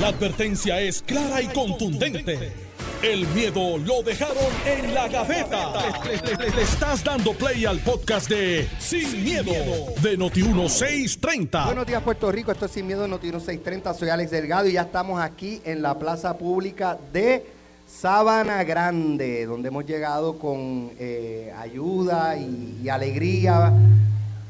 La advertencia es clara y contundente. El miedo lo dejaron en la gaveta. Le, estás dando play al podcast de Sin, miedo, de Noti1630. Buenos días, Puerto Rico. Esto es Sin Miedo Noticiero 630. Soy Alex Delgado y ya estamos aquí en la plaza pública de Sabana Grande, donde hemos llegado con eh, ayuda y alegría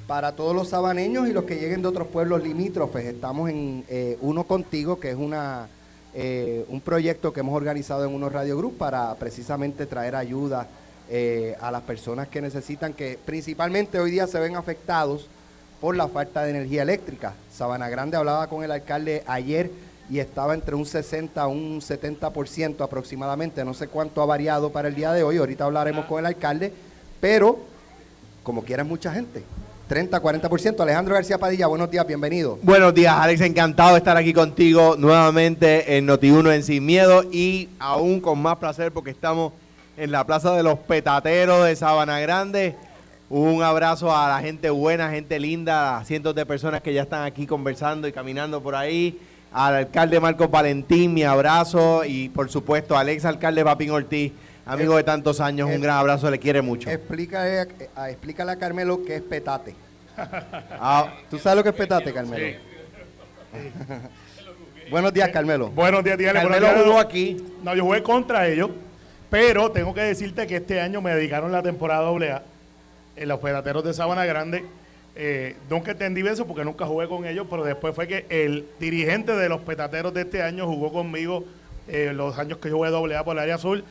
para todos los sabaneños y los que lleguen de otros pueblos limítrofes. Estamos en eh, Uno Contigo, que es una, eh, un proyecto que hemos organizado en Uno Radio Group para precisamente traer ayuda eh, a las personas que necesitan, que principalmente hoy día se ven afectados por la falta de energía eléctrica. Sabana Grande hablaba con el alcalde ayer y estaba entre un 60 a un 70% aproximadamente. No sé cuánto ha variado para el día de hoy. Ahorita hablaremos con el alcalde, pero como quiera mucha gente. 30, 40%. Alejandro García Padilla, buenos días, bienvenido. Buenos días, Alex. Encantado de estar aquí contigo nuevamente en Noti1 en Sin Miedo y aún con más placer porque estamos en la Plaza de los Petateros de Sabana Grande. Un abrazo a la gente buena, gente linda, a cientos de personas que ya están aquí conversando y caminando por ahí. Al alcalde Marcos Valentín, mi abrazo. Y por supuesto, al ex alcalde Papín Ortiz, amigo de tantos años, un gran abrazo, le quiere mucho. Explícale, a- a- explícale a Carmelo qué es petate. Ah, ¿Tú sabes lo que es petate, Carmelo? buenos días, Carmelo. Buenos días, días. Carmelo jugó aquí. No, yo jugué contra ellos, pero tengo que decirte que este año me dedicaron la temporada AA en los pedateros de Sabana Grande. Eh, nunca entendí eso porque nunca jugué con ellos, pero después fue que el dirigente de los petateros de este año jugó conmigo eh, los años que yo jugué AA por el área azul.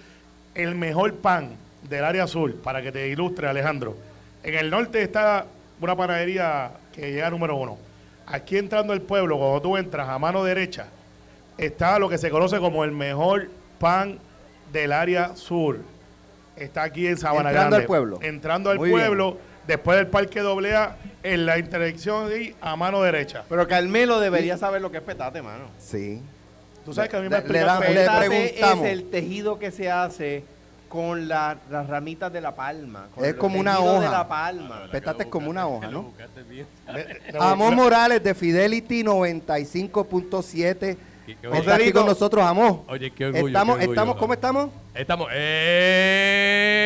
El mejor pan del área azul, para que te ilustre, Alejandro. En el norte está una panadería que llega número uno. Aquí entrando al pueblo, cuando tú entras a mano derecha, está lo que se conoce como el mejor pan del área sur. Está aquí en Sabana Entrando Grande. al pueblo. Entrando al Muy bien. pueblo, después del Parque AA, en la intersección ahí, a mano derecha. Pero Carmelo debería saber lo que es petate, mano. Sí. Tú sabes que a mí me le damos- le preguntamos. es el tejido que se hace con la- las ramitas de la palma. con Es el como una hoja. de la palma. Petate es como una hoja, ¿no? Le- Morales de Fidelity 95.7. Qué- qué Está aquí con nosotros, Amos. Oye, qué orgullo, Estamos, qué orgullo. estamos, ¿cómo estamos? Estamos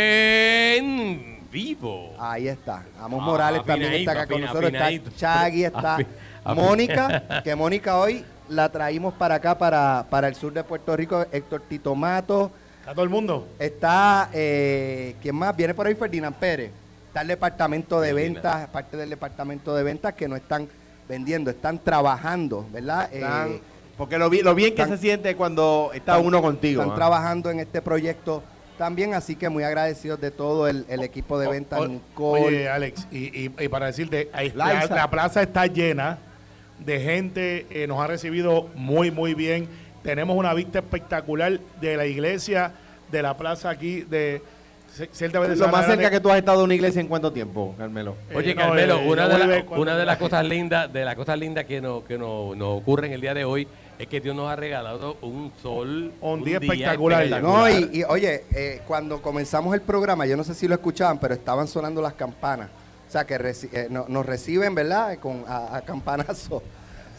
en vivo. Ahí está. Amos Ah, Morales también está acá con afina- nosotros. Está. Chagui, está Mónica, que Mónica hoy la traímos para acá, para, para el sur de Puerto Rico. Héctor Tito Mato. ¿Está todo el mundo? Está, eh, ¿quién más? Viene por ahí Ferdinand Pérez. Está el departamento de Ferdinand. ventas, parte del departamento de ventas que no están vendiendo, están trabajando, ¿verdad? Están- Eh, porque lo, lo bien que están- se siente cuando está uno contigo. Están ¿ah? trabajando en este proyecto también, así que muy agradecidos de todo el, el equipo de ventas. Oye, Alex, y, y- y para decirte, la, plaza está llena de gente, eh, nos ha recibido muy, muy bien. Tenemos una vista espectacular de la iglesia, de la plaza aquí, de Lo más cerca que tú has estado de una iglesia en cuánto tiempo, Carmelo. Oye, Eh, no, Carmelo, eh, una, de la- una las cosas lindas, de las cosas lindas que nos que nos, nos ocurre en el día de hoy es que Dios nos ha regalado un sol, Un día espectacular. No, y, y, oye, eh, cuando comenzamos el programa, yo no sé si lo escuchaban, pero estaban sonando las campanas. O sea, que reci- eh, no- nos reciben, ¿verdad? Con, a, a campanazo.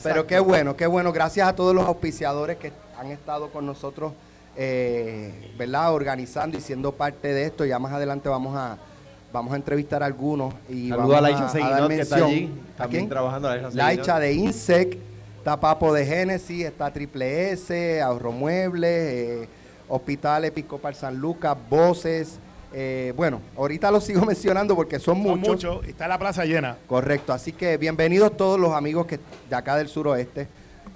Pero qué bueno, qué bueno. Gracias a todos los auspiciadores que han estado con nosotros, eh, ¿verdad? Organizando y siendo parte de esto. Ya más adelante vamos a vamos a entrevistar a algunos. Y Saludo vamos a Laicha Seguinot, que está allí, ¿A también quién? trabajando. Laicha de Insec, está Papo de Génesis, está Triple S, Ahorro Muebles, eh, Hospital Episcopal San Lucas, Voces. Eh, bueno, ahorita los sigo mencionando porque son Son muchos. muchos, está la plaza llena. Correcto, así que bienvenidos todos los amigos que de acá del suroeste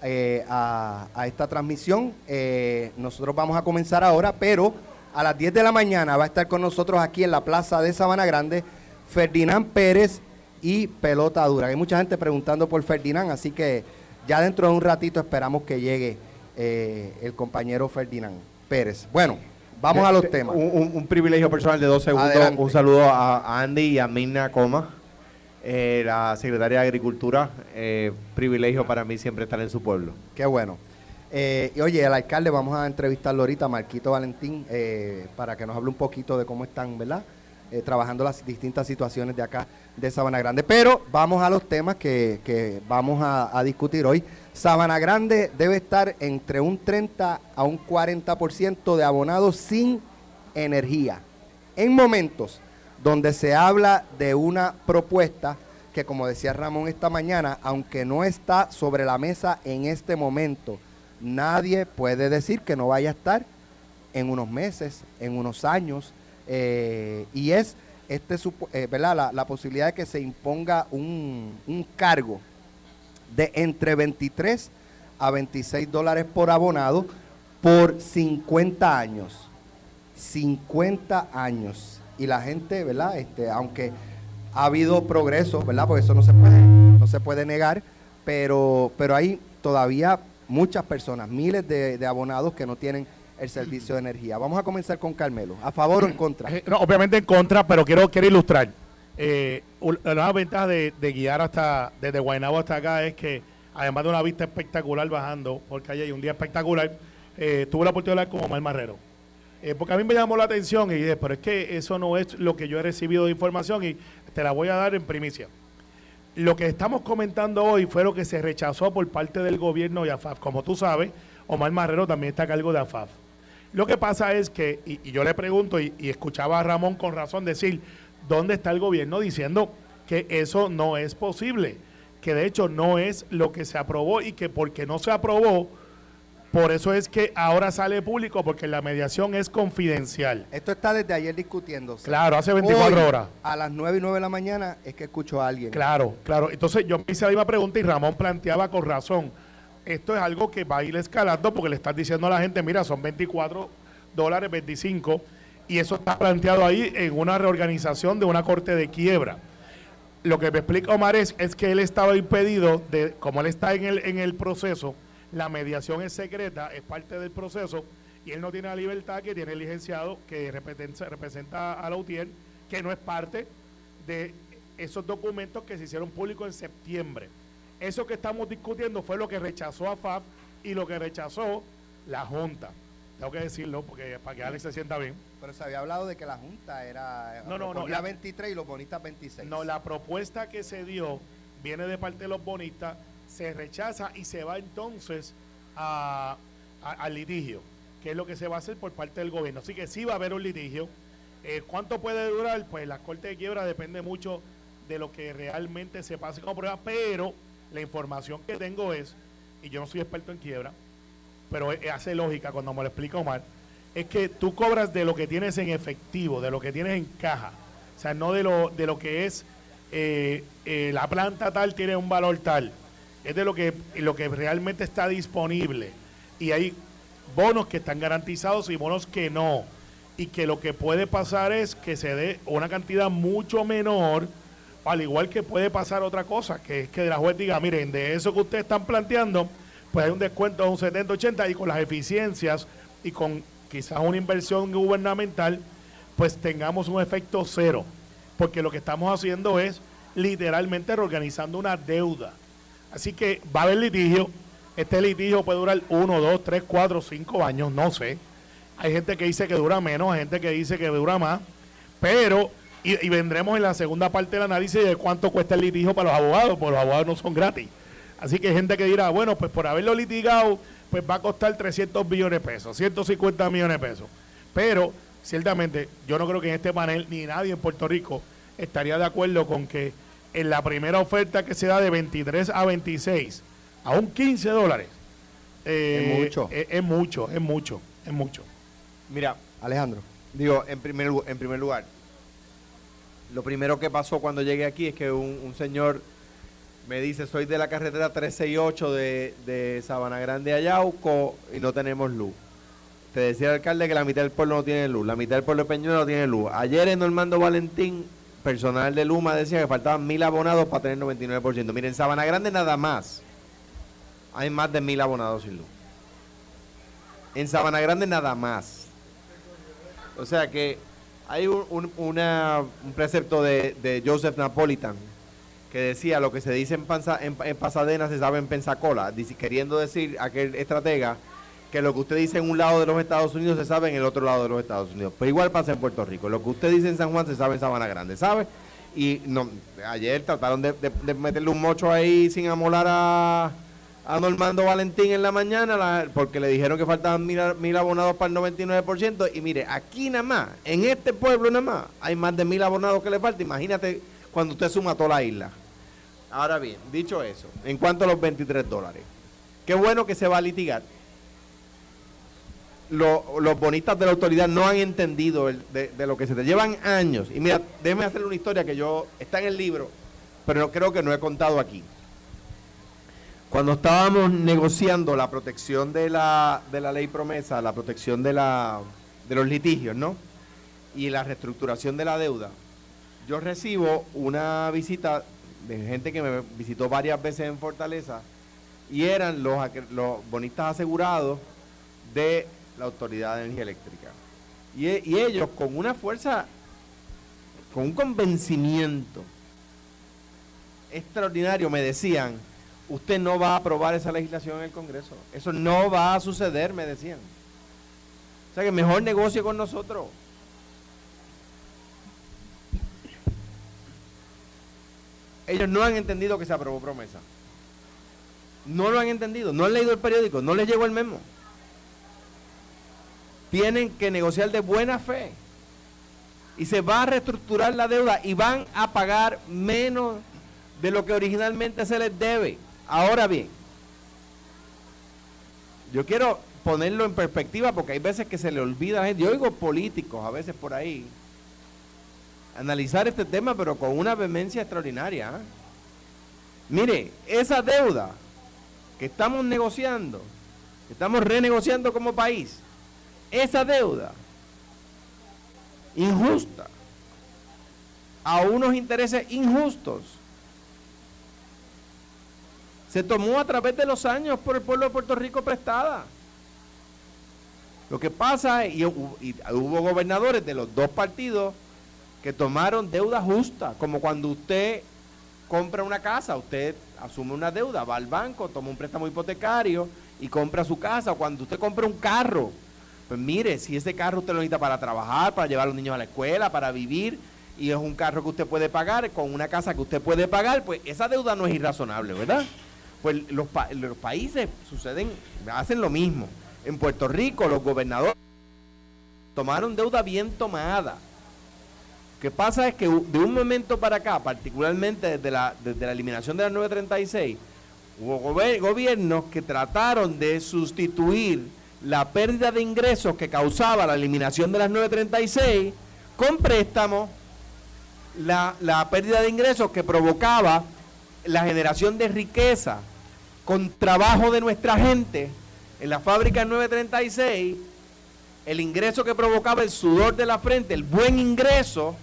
eh, a, a esta transmisión. Eh, nosotros vamos a comenzar ahora, pero a las 10 de la mañana va a estar con nosotros aquí en la plaza de Sabana Grande Ferdinand Pérez y Pelota Dura. Hay mucha gente preguntando por Ferdinand, así que ya dentro de un ratito esperamos que llegue el compañero Ferdinand Pérez. Bueno, vamos a los Eh, temas. Un, un- un privilegio personal de dos segundos. Adelante. Un saludo a, Andy y a Mirna Coma, eh, la secretaria de Agricultura. Eh, privilegio para mí siempre estar en su pueblo. Qué bueno. Eh, y oye, el alcalde, vamos a entrevistarlo ahorita, Marquito Valentín, eh, para que nos hable un poquito de cómo están, ¿verdad? eh, trabajando las distintas situaciones de acá de Sabana Grande. Pero vamos a los temas que, que vamos a, a discutir hoy. Sabana Grande debe estar entre un 30 a un 40% de abonados sin energía. En momentos donde se habla de una propuesta que, como decía Ramón esta mañana, aunque no está sobre la mesa en este momento, nadie puede decir que no vaya a estar en unos meses, en unos años, eh, y es este, eh. La, posibilidad de que se imponga un cargo de entre 23 a 26 dólares por abonado por 50 años. 50 años. Y la gente, ¿verdad? Este, aunque ha habido progreso, ¿verdad? Porque eso no se puede, no se puede negar, pero, pero hay todavía muchas personas, miles de, de abonados que no tienen el servicio de energía. Vamos a comenzar con Carmelo. ¿A favor o en contra? Eh, no, obviamente en contra, pero quiero, quiero ilustrar. Eh, un- una ventaja de, de guiar hasta desde Guaynabo hasta acá es que, además de una vista espectacular bajando por calle y un día espectacular, eh, tuve la oportunidad de hablar con Omar Marrero. Eh, porque a mí me llamó la atención y dije, pero es que eso no es lo que yo he recibido de información y te la voy a dar en primicia. Lo que estamos comentando hoy fue lo que se rechazó por parte del gobierno y AFAF. Como tú sabes, Omar Marrero también está a cargo de AFAF. Lo que pasa es que, y, y yo le pregunto, y, y escuchaba a Ramón con razón decir, ¿dónde está el gobierno diciendo que eso no es posible? Que de hecho no es lo que se aprobó y que porque no se aprobó, por eso es que ahora sale público, porque la mediación es confidencial. Esto está desde ayer discutiéndose. Claro, hace 24 Hoy, horas. A las 9 y 9 de la mañana es que escucho a alguien. Claro, claro. Entonces yo me hice la misma pregunta y Ramón planteaba con razón. Esto es algo que va a ir escalando porque le estás diciendo a la gente, mira, son 24 dólares, 25, y eso está planteado ahí en una reorganización de una corte de quiebra. Lo que me explica Omar es, es que él estaba impedido, de, como él está en el, en el proceso, la mediación es secreta, es parte del proceso, y él no tiene la libertad que tiene el licenciado que representa, representa a la UTIER, que no es parte de esos documentos que se hicieron públicos en septiembre. Eso que estamos discutiendo fue lo que rechazó a FAF y lo que rechazó la Junta. Tengo que decirlo porque para que Alex se sienta bien. Pero se había hablado de que la Junta era No, no, no, la- 23 y los bonistas 26. No, la propuesta que se dio viene de parte de los bonistas, se rechaza y se va entonces a- a- al litigio, que es lo que se va a hacer por parte del gobierno. Así que sí va a haber un litigio. Eh, ¿Cuánto puede durar? Pues la corte de quiebra depende mucho de lo que realmente se pase como prueba, pero la información que tengo es, y yo no soy experto en quiebra, pero eh, hace lógica cuando me lo explica Omar, es que tú cobras de lo que tienes en efectivo, de lo que tienes en caja, o sea, no de lo, de lo que es eh, eh, la planta tal tiene un valor tal, es de lo que, lo que realmente está disponible. Y hay bonos que están garantizados y bonos que no. Y que lo que puede pasar es que se dé una cantidad mucho menor, al igual que puede pasar otra cosa, que es que la juez diga, miren, de eso que ustedes están planteando, pues hay un descuento de un 70-80 y con las eficiencias y con quizás una inversión gubernamental, pues tengamos un efecto cero. Porque lo que estamos haciendo es literalmente reorganizando una deuda. Así que va a haber litigio. Este litigio puede durar uno, dos, tres, cuatro, cinco años, no sé. Hay gente que dice que dura menos, hay gente que dice que dura más. Pero, y, y vendremos en la segunda parte del análisis de cuánto cuesta el litigio para los abogados, porque los abogados no son gratis. Así que hay gente que dirá, bueno, pues por haberlo litigado, pues va a costar 300 millones de pesos, 150 millones de pesos. Pero, ciertamente, yo no creo que en este panel ni nadie en Puerto Rico estaría de acuerdo con que en la primera oferta que se da de 23 a 26, a un 15 dólares, eh, Es mucho. Es, es mucho, es mucho, es mucho. Mira, Alejandro. digo, en primer, en primer lugar, lo primero que pasó cuando llegué aquí es que un, un señor me dice, soy de la carretera 368 de, de Sabana Grande a Yauco y no tenemos luz. Te decía el alcalde que la mitad del pueblo no tiene luz, la mitad del pueblo de no tiene luz. Ayer en Normando Valentín, personal de Luma decía que faltaban mil abonados para tener 99%. Miren, en Sabana Grande nada más hay más de mil abonados sin luz. En Sabana Grande nada más. O sea que hay un, un- una- un precepto de, de Joseph Napolitan que decía lo que se dice en, Pasadena se sabe en Pensacola, queriendo decir aquel estratega que lo que usted dice en un lado de los Estados Unidos se sabe en el otro lado de los Estados Unidos. Pero igual pasa en Puerto Rico. Lo que usted dice en San Juan se sabe en Sabana Grande, ¿sabe? Y ayer trataron de, meterle un mocho ahí sin amolar a, a Normando Valentín en la mañana porque le dijeron que faltaban mil, mil abonados para el 99%. Y mire, aquí nada más, en este pueblo nada más, hay más de mil abonados que le falta. Imagínate cuando usted suma toda la isla. Ahora bien, dicho eso, en cuanto a los 23 dólares, qué bueno que se va a litigar. Lo- los bonistas de la autoridad no han entendido de lo que se te llevan años. Y mira, déjeme hacerle una historia que yo está en el libro, pero no, creo que no he contado aquí. Cuando estábamos negociando la protección de la, de la ley promesa, la protección de, la, de los litigios, ¿no? Y la reestructuración de la deuda, yo recibo una visita de gente que me visitó varias veces en Fortaleza y eran los, bonistas asegurados de la Autoridad de Energía Eléctrica. E- y ellos con una fuerza, con un convencimiento extraordinario me decían, usted no va a aprobar esa legislación en el Congreso. Eso no va a suceder, me decían. O sea que mejor negocio con nosotros. Ellos no han entendido que se aprobó promesa. No lo han entendido, no han leído el periódico, no les llegó el memo. Tienen que negociar de buena fe. Y se va a reestructurar la deuda y van a pagar menos de lo que originalmente se les debe. Ahora bien, yo quiero ponerlo en perspectiva porque hay veces que se le olvida a gente. Yo oigo políticos a veces por ahí analizar este tema, pero con una vehemencia extraordinaria. ¿ah? Mire, esa deuda que estamos negociando, que estamos renegociando como país, esa deuda injusta, a unos intereses injustos, se tomó a través de los años por el pueblo de Puerto Rico prestada. Lo que pasa, y hubo gobernadores de los dos partidos que tomaron deuda justa, como cuando usted compra una casa, usted asume una deuda, va al banco, toma un préstamo hipotecario y compra su casa, o cuando usted compra un carro, pues mire, si ese carro usted lo necesita para trabajar, para llevar a los niños a la escuela, para vivir, y es un carro que usted puede pagar, con una casa que usted puede pagar, pues esa deuda no es irrazonable, ¿verdad? Pues los, pa- los países suceden, hacen lo mismo. En Puerto Rico, los gobernadores tomaron deuda bien tomada. Lo que pasa es que de un momento para acá, particularmente desde la, desde la eliminación de la 936, hubo gobiernos que trataron de sustituir la pérdida de ingresos que causaba la eliminación de las 936 con préstamos, la, la pérdida de ingresos que provocaba la generación de riqueza con trabajo de nuestra gente en la fábrica 936, el ingreso que provocaba el sudor de la frente, el buen ingreso,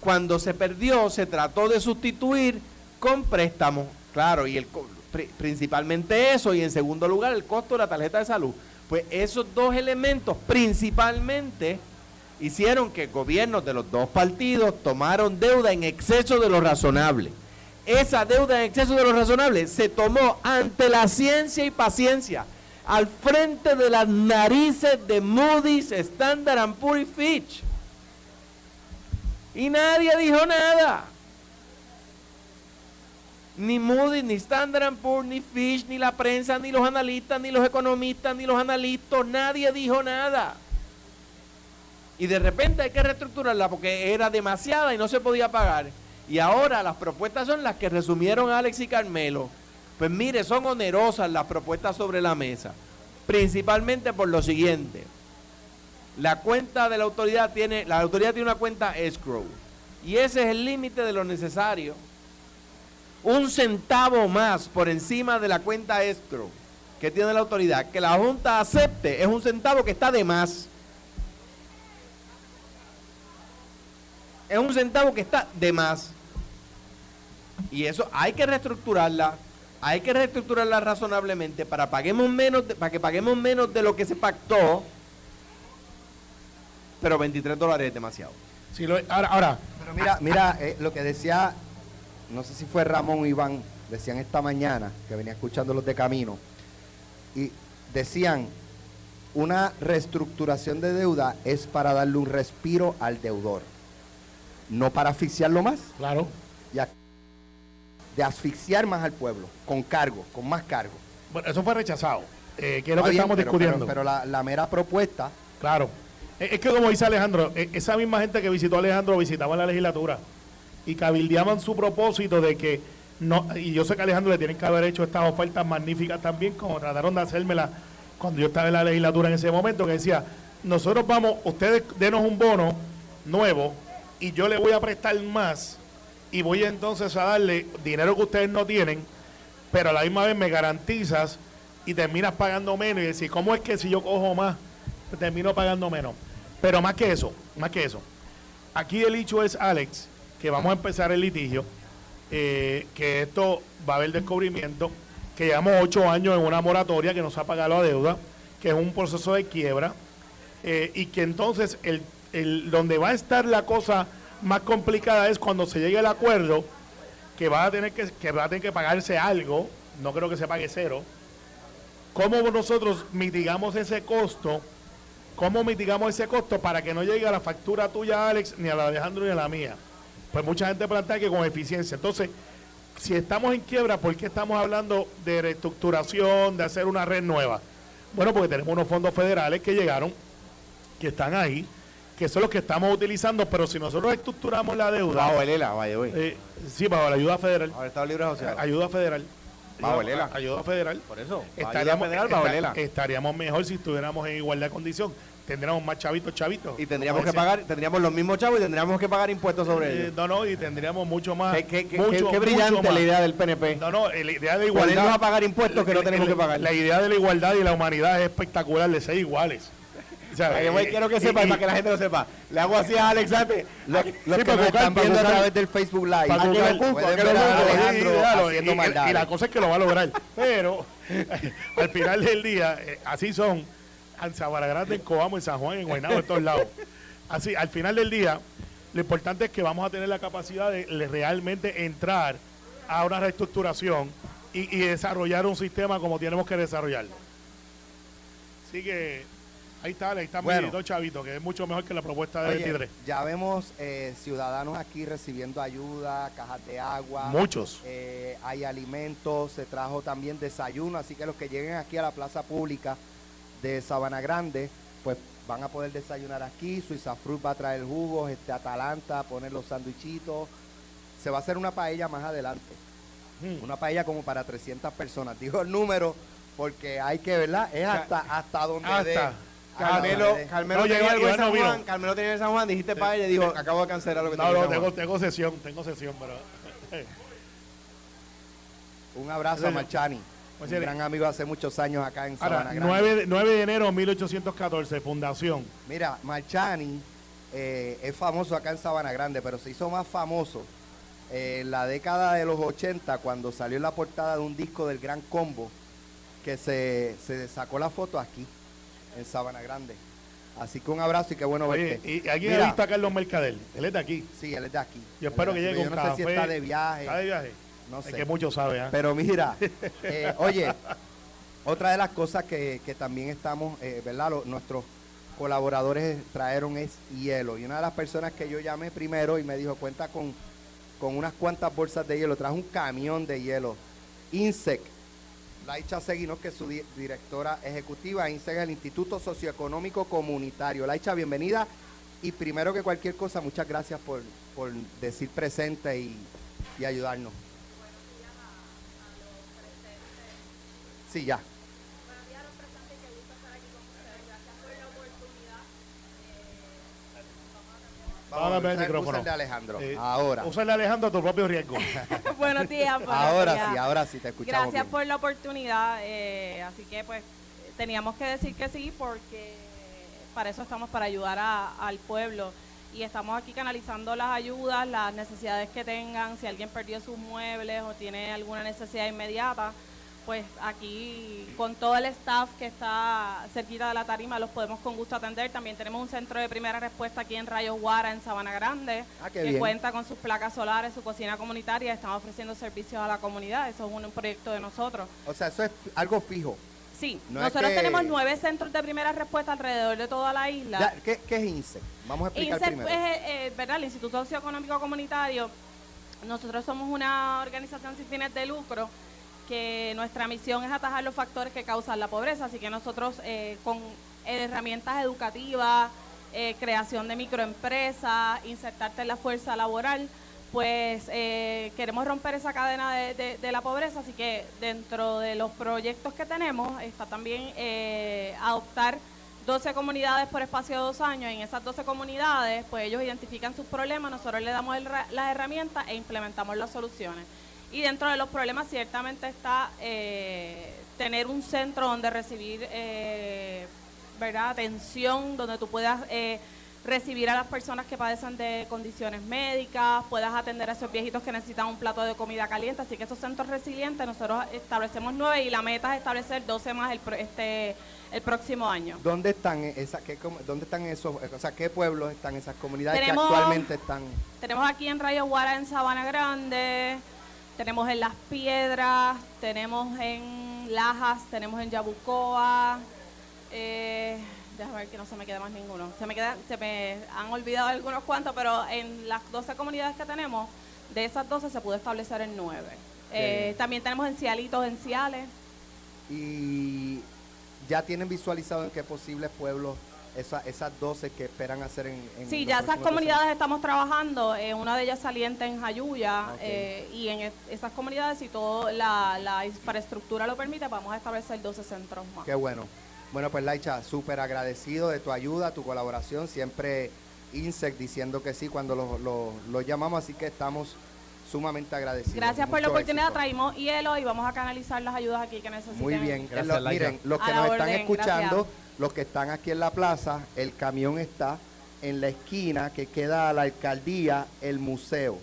cuando se perdió, se trató de sustituir con préstamos, claro, y el principalmente eso, y en segundo lugar el costo de la tarjeta de salud. Pues esos dos elementos principalmente hicieron que gobiernos de los dos partidos tomaron deuda en exceso de lo razonable. Esa deuda en exceso de lo razonable se tomó ante la ciencia y paciencia, al frente de las narices de Moody's, Standard Poor's y Fitch. Y nadie dijo nada. Ni Moody's, ni Standard Poor's, ni Fitch, ni la prensa, ni los analistas, ni los economistas, ni los analistas, nadie dijo nada. Y de repente hay que reestructurarla porque era demasiada y no se podía pagar. Y ahora las propuestas son las que resumieron Alex y Carmelo. Pues mire, son onerosas las propuestas sobre la mesa. Principalmente por lo siguiente. La cuenta de la autoridad tiene, la autoridad tiene una cuenta escrow. Y ese es el límite de lo necesario. Un centavo más por encima de la cuenta escrow que tiene la autoridad, que la Junta acepte, es un centavo que está de más. Es un centavo que está de más. Y eso hay que reestructurarla, hay que reestructurarla razonablemente para paguemos menos para que paguemos menos de lo que se pactó. Pero 23 dólares es demasiado. Sí, lo- ahora, ahora, Pero mira, mira eh, lo que decía, no sé si fue Ramón o Iván, decían esta mañana, que venía escuchando los de camino, y decían, una reestructuración de deuda es para darle un respiro al deudor, no para asfixiarlo más, Claro. y a- de asfixiar más al pueblo, con cargo, con más cargo. Bueno, eso fue rechazado. Eh, que es lo que bien, estamos pero- discutiendo. Pero, pero la, la mera propuesta, Claro. Es que como dice Alejandro, e- esa misma gente que visitó a Alejandro visitaba la legislatura y cabildeaban su propósito de que no, y yo sé que a Alejandro le tienen que haber hecho estas ofertas magníficas también, como trataron de hacérmela cuando yo estaba en la legislatura en ese momento, que decía, nosotros vamos, ustedes denos un bono nuevo y yo le voy a prestar más y voy entonces a darle dinero que ustedes no tienen, pero a la misma vez me garantizas y terminas pagando menos y decir, ¿cómo es que si yo cojo más, termino pagando menos? Pero más que eso, más que eso. Aquí el hecho es, Alex, que vamos a empezar el litigio, eh, que esto va a haber descubrimiento, que llevamos ocho años en una moratoria que nos ha pagado la deuda, que es un proceso de quiebra, eh, y que entonces el, el- donde va a estar la cosa más complicada es cuando se llegue el acuerdo que va a tener que, que va a tener que pagarse algo, no creo que se pague cero. ¿Cómo nosotros mitigamos ese costo? ¿Cómo mitigamos ese costo para que no llegue a la factura tuya, Alex, ni a la de Alejandro ni a la mía? Pues mucha gente plantea que con eficiencia. Entonces, si estamos en quiebra, ¿por qué estamos hablando de reestructuración, de hacer una red nueva? Bueno, porque tenemos unos fondos federales que llegaron, que están ahí, que son los que estamos utilizando, pero si nosotros estructuramos la deuda, Bajo el ELA, vaya, güey. eh, sí, bajo la ayuda federal, Ahora Estado Libre Asociado. ayuda federal, Bajo ayuda, el ELA. ayuda federal, Por eso. estaríamos, federal bajo el ELA. estaríamos mejor si estuviéramos en igualdad de condición. Tendríamos más chavitos, chavitos. Y tendríamos que pagar, tendríamos los mismos chavos y tendríamos que pagar impuestos sobre Eh, ellos. no, no, y tendríamos mucho más. Qué, qué- qué- mucho, qué- qué mucho brillante más. la idea del PNP. No, no, eh, la idea de Ponernos igualdad. a pagar impuestos que no tenemos que pagar. La idea de la igualdad y la humanidad es espectacular de ser iguales. O sea, eh, quiero que sepa, y- para que la gente lo sepa. Le hago así a Alex antes. los, sí, que nos están viendo a través del Facebook Live, Para pueden que lo que lo Alejandro y- y- y la cosa es que lo va a lograr. Pero al final del día, eh, así son. En Sabana Grande, en Coamo, en San Juan, en Guaynabo, en todos lados. Así, al final del día, lo importante es que vamos a tener la capacidad de realmente entrar a una reestructuración y, y desarrollar un sistema como tenemos que desarrollarlo. Así que ahí está, ahí está Bueno. mi dos chavitos, que es mucho mejor que la propuesta de Oye, 23. ya vemos eh, ciudadanos aquí recibiendo ayuda, cajas de agua. Muchos. eh, hay alimentos, se trajo también desayuno, así que los que lleguen aquí a la plaza pública de Sabana Grande, pues van a poder desayunar aquí. Suiza Fruit va a traer jugos, este Atalanta, poner los sándwichitos. Se va a hacer una paella más adelante. Mm. Una paella como para 300 personas. Digo el número porque hay que, ¿verdad? Es hasta, hasta donde Hasta. dé. Hasta Carmelo, donde dé. Carmelo No, tenía llegó, algo no San. Juan. Carmelo tenía en San Juan. Dijiste para ella. Dijo, acabo de cancelar lo que No, no, tengo, tengo sesión, tengo sesión, pero... Un abrazo a Señor. Un gran amigo hace muchos años acá en Sabana Ahora, Grande. 9, de- 9 de enero de 1814, fundación. Mira, Marchani eh, es famoso acá en Sabana Grande, pero se hizo más famoso eh, en la década de los 80 cuando salió en la portada de un disco del Gran Combo que se, se sacó la foto aquí, en Sabana Grande. Así que un abrazo y qué bueno Oye, verte. ¿y alguien Mira, a Carlos Mercader? Él es de aquí. Sí, él es de aquí. Yo espero que llegue aquí. con Yo no sé si está de viaje. ¿Está de viaje? No Es sé. que mucho sabe, ¿ah? Pero mira, eh, oye, otra de las cosas que, que también estamos, eh, ¿verdad? Nuestros colaboradores trajeron es hielo. Y una de las personas que yo llamé primero y me dijo, cuenta con, con unas cuantas bolsas de hielo, trajo un camión de hielo. INSEC, Laicha Seguinos, que es su di- directora ejecutiva, INSEC es el Instituto Socioeconómico Comunitario. Laicha, bienvenida. Y primero que cualquier cosa, muchas gracias por, por decir presente y, y ayudarnos. Sí, ya. Vamos a ver el usa- micrófono. usa el de Alejandro. Eh, ahora. Úsale Alejandro a tu propio riesgo. Buenos días. buenos Ahora días. sí, ahora sí te escuchamos. Gracias bien. por la oportunidad. eh, así que pues teníamos que decir que sí porque para eso estamos, para ayudar a- al pueblo. Y estamos aquí canalizando las ayudas, las necesidades que tengan. Si alguien perdió sus muebles o tiene alguna necesidad inmediata, pues aquí con todo el staff que está cerquita de la tarima los podemos con gusto atender. También tenemos un centro de primera respuesta aquí en Rayo Guara, en Sabana Grande, Ah, que bien. cuenta con sus placas solares, su cocina comunitaria. Estamos ofreciendo servicios a la comunidad. Eso es un, un proyecto de nosotros. O sea, eso es algo fijo. Sí, No es nosotros que- tenemos nueve centros de primera respuesta alrededor de toda la isla. Ya, ¿qué, qué es INSEC? Vamos a explicar INSEP primero. es, eh, eh, ¿verdad? el Instituto Socioeconómico Comunitario. Nosotros somos una organización sin fines de lucro que nuestra misión es atajar los factores que causan la pobreza. Así que nosotros eh, con herramientas educativas, eh, creación de microempresas, insertarte en la fuerza laboral, pues eh, queremos romper esa cadena de, la pobreza. Así que dentro de los proyectos que tenemos está también eh, adoptar 12 comunidades por espacio de dos años. En esas 12 comunidades, pues ellos identifican sus problemas, nosotros les damos el las herramientas e implementamos las soluciones. Y dentro de los problemas ciertamente está eh, tener un centro donde recibir eh, ¿verdad? atención, donde tú puedas eh, recibir a las personas que padecen de condiciones médicas, puedas atender a esos viejitos que necesitan un plato de comida caliente. Así que esos centros resilientes nosotros establecemos nueve y la meta es establecer 12 más el, pro- este, el próximo año. ¿Dónde están esa, qué dónde están esos, o sea, qué pueblos están esas comunidades Tenemos- que actualmente están? Tenemos aquí en Rayo Guara, en Sabana Grande, tenemos en Las Piedras, tenemos en Lajas, tenemos en Yabucoa. Eh, déjame ver que no se me queda más ninguno. Se me, queda, se me han olvidado algunos cuantos, pero en las 12 comunidades que tenemos, de esas 12 se pudo establecer en 9. Eh, también tenemos en Cialitos, en Ciales. Y ya tienen visualizado en qué posibles pueblos esa- esas 12 que esperan hacer en, en Sí, los ya esas comunidades estamos trabajando, eh, una de ellas saliente en Jayuya, eh, y en es- esas comunidades, si toda la, la infraestructura lo permite, vamos a establecer 12 centros más. Qué bueno. Bueno, pues Laicha, súper agradecido de tu ayuda, tu colaboración. Siempre INSEC diciendo que sí cuando lo, lo- lo llamamos, así que estamos sumamente agradecidos. Gracias por la oportunidad, éxito. traímos hielo y vamos a canalizar las ayudas aquí que necesiten. Muy bien. Gracias, Lo- Laika. miren, los que nos están escuchando, gracias. Los que están aquí en la plaza, el camión está en la esquina que queda a la alcaldía, el museo.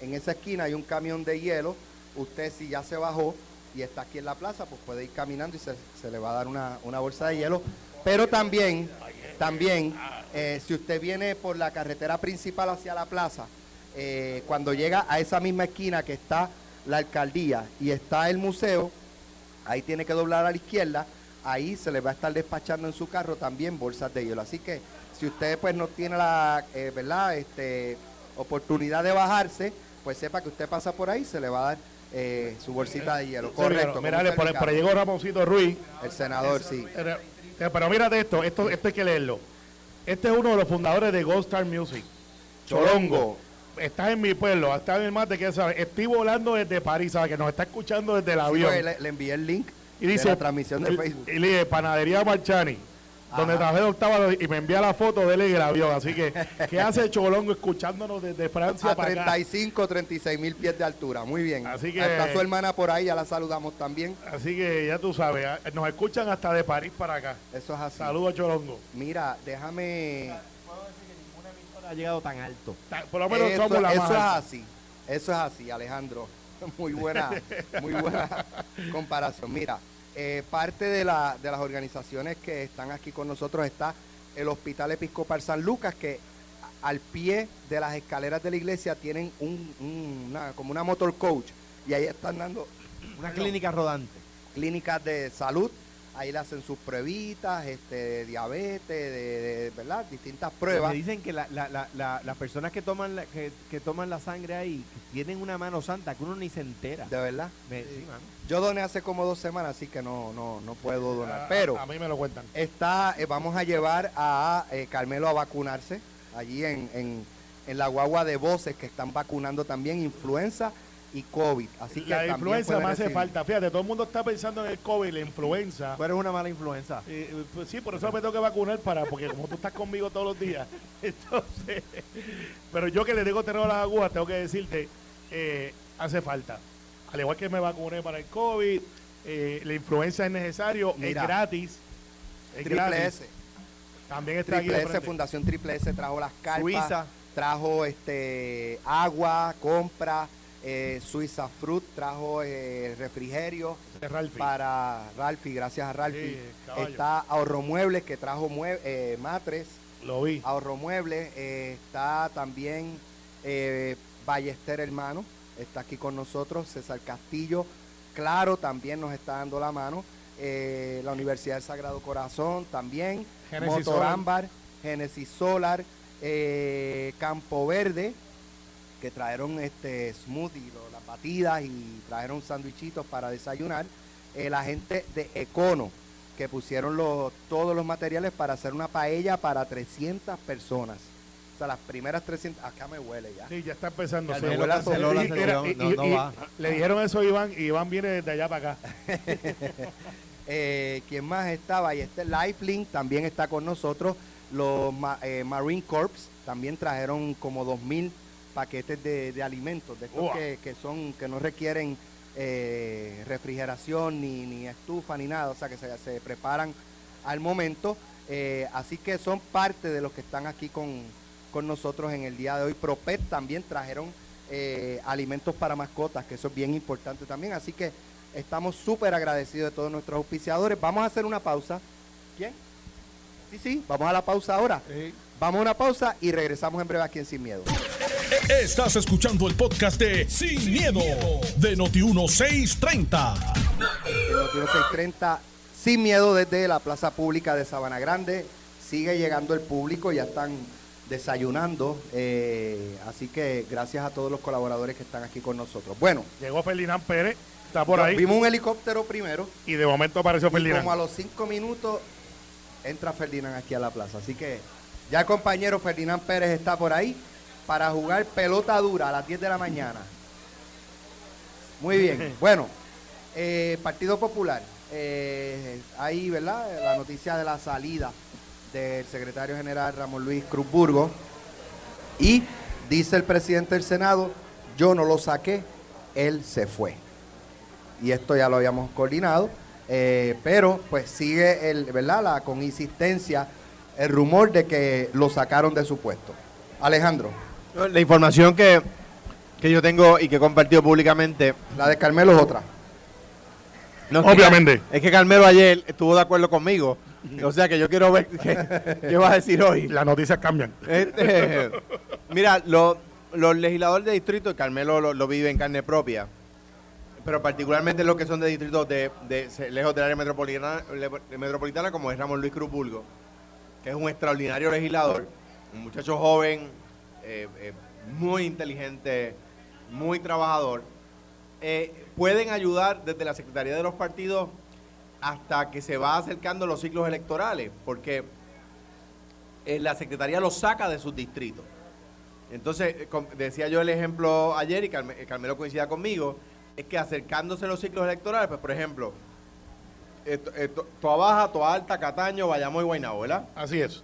En esa esquina hay un camión de hielo. Usted si ya se bajó y está aquí en la plaza, pues puede ir caminando y se, se le va a dar una, una bolsa de hielo. Pero también, también, eh, si usted viene por la carretera principal hacia la plaza, eh, cuando llega a esa misma esquina que está la alcaldía y está el museo, ahí tiene que doblar a la izquierda, ahí se le va a estar despachando en su carro también bolsas de hielo. Así que si usted pues no tiene la eh, verdad este oportunidad de bajarse, pues sepa que usted pasa por ahí, se le va a dar eh, su bolsita de hielo. Correcto. Mira, por, por ahí llegó Ramoncito Ruiz. el senador, sí. Pero, eh, pero mírate esto, esto, esto hay que leerlo. Este es uno de los fundadores de Gold Star Music. Cholongo. Estás en mi pueblo, estás en el mate que sabes. Estoy volando desde París, ¿sabes? Que nos está escuchando desde el Sí, avión. pues, le, le envié el link y dice de la transmisión de y- Facebook. Y, le dije, Panadería Marchani, donde Ajá. trabajé de octava y me envía la foto de él en el avión. Así que, ¿qué hace Cholongo escuchándonos desde Francia A para acá? 35, 36 mil pies de altura. Muy bien. Así que- Está su hermana por ahí, ya la saludamos también. Así que ya tú sabes, ah, nos escuchan hasta de París para acá. Eso es así. Saludos, Cholongo. Mira, déjame. ha llegado tan alto. Por lo menos Eso, somos la eso más es así. Eso es así, Alejandro. Muy buena, muy buena comparación. Mira, eh, parte de, la, de las organizaciones que están aquí con nosotros está el Hospital Episcopal San Lucas, que al pie de las escaleras de la iglesia tienen un, un- una, como una motor coach y ahí están dando Una clínica rodante. clínicas de salud. Ahí le hacen sus pruebitas, este, de diabetes, de, de- ¿verdad? Distintas pruebas. Me dicen que la- la- la- la- las personas que toman la, que, que toman la sangre ahí que tienen una mano santa que uno ni se entera. De verdad. Me- sí, mano. Yo doné hace como dos semanas, así que no, no, no puedo donar. A- Pero a, mí me lo cuentan. está, eh, vamos a llevar a eh, Carmelo a vacunarse allí en, en, en la guagua de voces que están vacunando también influenza y COVID. Así que la influenza me hace falta. Fíjate, todo el mundo está pensando en el COVID, la influenza. Tú eres una mala influenza. Eh, eh, pues sí, por eso me tengo que vacunar para, porque como tú estás conmigo todos los días, entonces, pero yo que le tengo terror a las agujas, tengo que decirte, eh, hace falta. Al igual que me vacuné para el COVID, eh, la influenza es necesario, Mira. es gratis. Es Triple gratis. S. También está Triple S. Fundación Triple S trajo las carpas, Suiza. trajo este agua, compra, eh, Suiza Fruit trajo eh, refrigerio Ralphie. para Ralphie, gracias a. Sí, caballo. Está Ahorro Muebles que trajo mue- eh, matres, Lo vi. Ahorro Muebles, eh, está también eh, Ballester Hermano, está aquí con nosotros, César Castillo, Claro también nos está dando la mano. la Universidad del Sagrado Corazón también, Motor Solar. Ámbar, Genesis Solar, Campo Verde, que trajeron este smoothie, lo- las batidas y trajeron sándwichitos para desayunar. Eh, la gente de Econo, que pusieron los, todos los materiales para hacer una paella para 300 personas. O sea, las primeras 300, acá me huele ya. Sí, ya está empezando. Ya Se- Carmelo canceló la y- sesión, y- no- y- no y- va. Le dijeron eso a Iván y Iván viene desde allá para acá. Eh, ¿Quién más estaba? Y este Lifelink también está con nosotros. Los ma- eh, Marine Corps también trajeron como 2.000 paquetes de, de alimentos, de estos que, que son que no requieren eh, refrigeración ni, ni estufa ni nada, o sea que se, se preparan al momento. Eh, así que son parte de los que están aquí con, con nosotros en el día de hoy. Propet también trajeron eh, alimentos para mascotas, que eso es bien importante también. Así que estamos súper agradecidos de todos nuestros auspiciadores. Vamos a hacer una pausa. ¿Quién? Sí, sí, vamos a la pausa ahora. Vamos a una pausa y regresamos en breve aquí en Sin Miedo. Estás escuchando el podcast de Sin, miedo, de Noti1630. El Noticiero 630 Sin Miedo desde la Plaza Pública de Sabana Grande. Sigue llegando el público, ya están desayunando. eh, así que gracias a todos los colaboradores que están aquí con nosotros. Bueno, Llegó Ferdinand Pérez, está por ahí. vimos un helicóptero primero. Y de momento apareció Y Ferdinand. como a los cinco minutos entra Ferdinand aquí a la plaza. Así que ya el compañero Ferdinand Pérez está por ahí para jugar pelota dura a las 10 de la mañana. Muy bien. Bueno, eh, Partido Popular. eh, ahí, ¿verdad? La noticia de la salida del secretario general Ramón Luis Cruzburgo. Y dice el presidente del Senado, yo no lo saqué, él se fue y esto ya lo habíamos coordinado, eh, pero pues sigue el, ¿verdad? La, con insistencia el rumor de que lo sacaron de su puesto. Alejandro, La información que, que yo tengo y que he compartido públicamente. la de Carmelo es otra. no, es que- Obviamente. es que Carmelo ayer estuvo de acuerdo conmigo. O sea que yo quiero ver qué, qué va a decir hoy. Las noticias cambian. Este, mira, lo- los legisladores de distrito, y Carmelo lo, lo vive en carne propia, pero particularmente los que son de distritos de, lejos del área metropolitana, como es Ramón Luis Cruz Burgo, que es un extraordinario legislador, un muchacho joven, eh, eh, muy inteligente, muy trabajador, eh, pueden ayudar desde la Secretaría de los Partidos hasta que se va acercando los ciclos electorales, porque la Secretaría los saca de sus distritos. Entonces, decía yo el ejemplo ayer y Carme- Carmelo coincida conmigo, es que acercándose los ciclos electorales, pues por ejemplo, eh, to- eh, to- Toa Baja, Toa Alta, Cataño, Bayamón y Guaynabo, ¿verdad? Así es.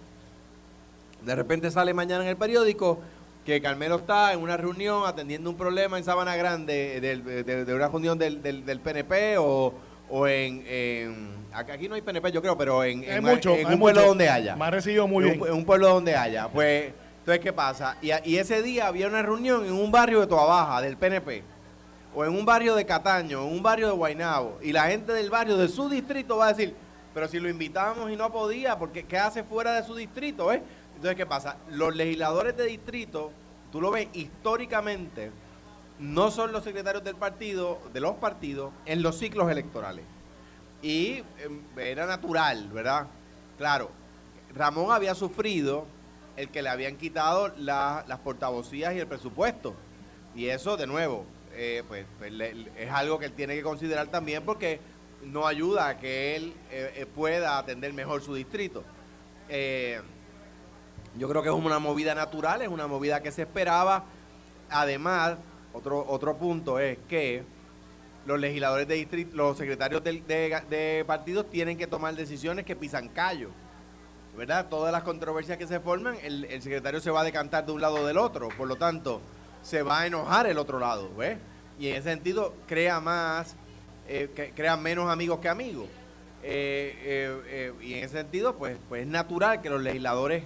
De repente sale mañana en el periódico que Carmelo está en una reunión atendiendo un problema en Sabana Grande, del- de, de- de una reunión del, del- del PNP o, o en, Aquí no hay PNP, yo creo, pero en, en- mucho, en hay un pueblo mucho. donde haya. Me ha recibido muy en bien. un, en un pueblo donde haya. Pues, entonces, ¿qué pasa? Y, y ese día había una reunión en un barrio de Toa Baja, del PNP, o en un barrio de Cataño, en un barrio de Guaynabo, y la gente del barrio de su distrito va a decir, pero si lo invitábamos y no podía, porque ¿qué hace fuera de su distrito? eh?". Entonces, ¿qué pasa? Los legisladores de distrito, tú lo ves históricamente, no son los secretarios del partido, de los partidos, en los ciclos electorales. Y em, era natural, ¿verdad? Claro, Ramón había sufrido el que le habían quitado la- las portavocías y el presupuesto. Y eso, de nuevo, eh, pues, pues, le- es algo que él tiene que considerar también porque no ayuda a que él eh, eh, pueda atender mejor su distrito. Eh, yo creo que es una movida natural, es una movida que se esperaba. Además, otro, otro punto es que los legisladores de distrito, los secretarios de, de partidos tienen que tomar decisiones que pisan callo. ¿Verdad? Todas las controversias que se forman, el, el secretario se va a decantar de un lado o del otro. Por lo tanto, se va a enojar el otro lado. ¿ves? Y en ese sentido, crea más, eh, que- crea menos amigos que amigos. Eh, eh, y en ese sentido, pues, pues es natural que los legisladores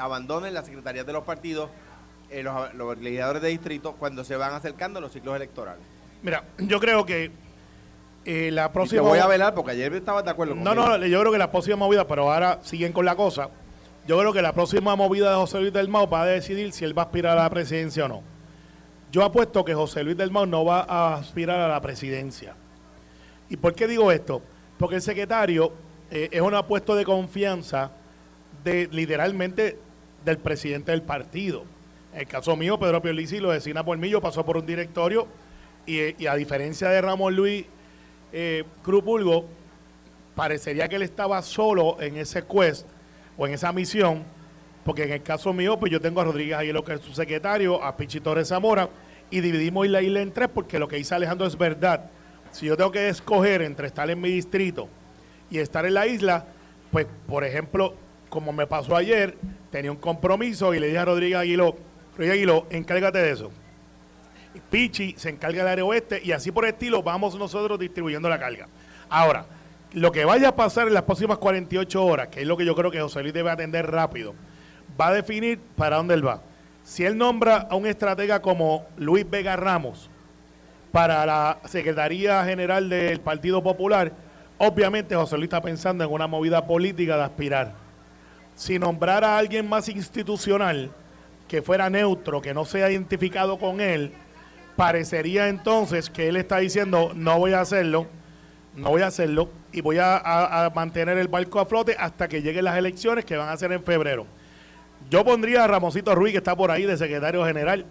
abandonen las secretarías de los partidos, los, los legisladores de distrito, cuando se van acercando a los ciclos electorales. Mira, yo creo que eh, la Y te próxima. voy a velar porque ayer estabas de acuerdo No, conmigo. no, yo creo que la próxima movida, pero ahora siguen con la cosa. Yo creo que la próxima movida de José Luis del Mau va a decidir si él va a aspirar a la presidencia o no. Yo apuesto que José Luis del Mau no va a aspirar a la presidencia. ¿Y por qué digo esto? porque el secretario eh, es un puesto de confianza de literalmente del presidente del partido. En el caso mío, Pedro Pierluisi lo designa por mí, yo pasó por un directorio y, y a diferencia de Ramón Luis eh, Crupulgo, parecería que él estaba solo en ese quest o en esa misión, porque en el caso mío, pues yo tengo a Rodríguez Aguiló, que es su secretario, a Pichi Torres Zamora, y dividimos la isla en tres, porque lo que dice Alejandro es verdad. Si yo tengo que escoger entre estar en mi distrito y estar en la isla, pues, por ejemplo, como me pasó ayer, tenía un compromiso y le dije a Rodríguez Aguiló, Rodríguez Aguiló, encárgate de eso. Pichi se encarga del área oeste y así por el estilo vamos nosotros distribuyendo la carga. Ahora, lo que vaya a pasar en las próximas 48 horas, que es lo que yo creo que José Luis debe atender rápido, va a definir para dónde él va. Si él nombra a un estratega como Luis Vega Ramos para la Secretaría General del Partido Popular, obviamente José Luis está pensando en una movida política de aspirar. Si nombrara a alguien más institucional, que fuera neutro, que no sea identificado con él, parecería entonces que él está diciendo, no voy a hacerlo, no voy a hacerlo, y voy a, a- mantener el barco a flote hasta que lleguen las elecciones que van a ser en febrero. Yo pondría a Ramosito Ruiz, que está por ahí, de secretario general